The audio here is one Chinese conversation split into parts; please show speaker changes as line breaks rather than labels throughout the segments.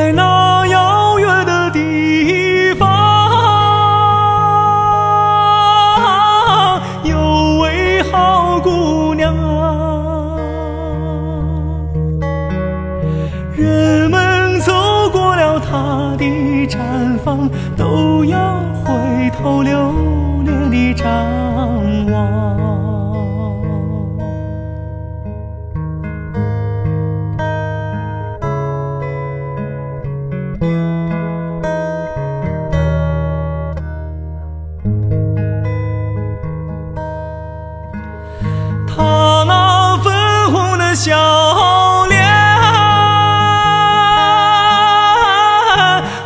在那遥远的地方有位好姑娘人们走过了她的毡房都要回头留恋地张望。笑脸，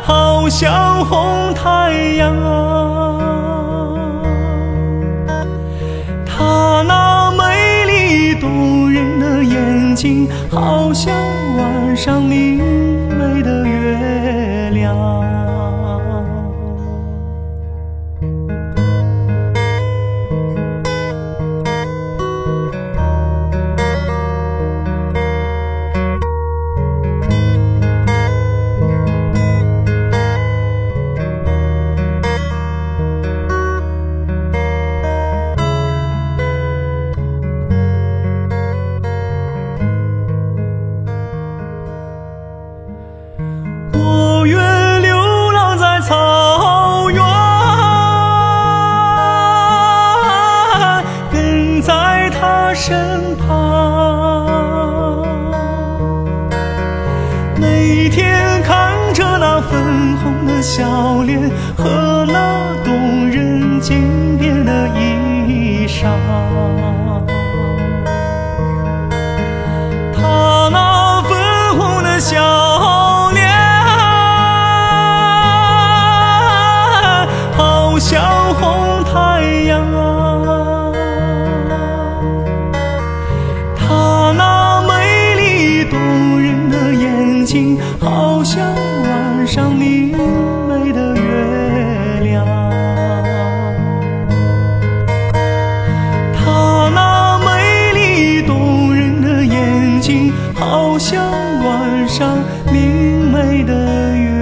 好像红太阳啊。他那美丽动人的眼睛，好像晚上明媚的月亮。身旁。每天看着那粉红的笑脸和那动人的好像晚上明媚的月亮。她那美丽动人的眼睛好像晚上明媚的月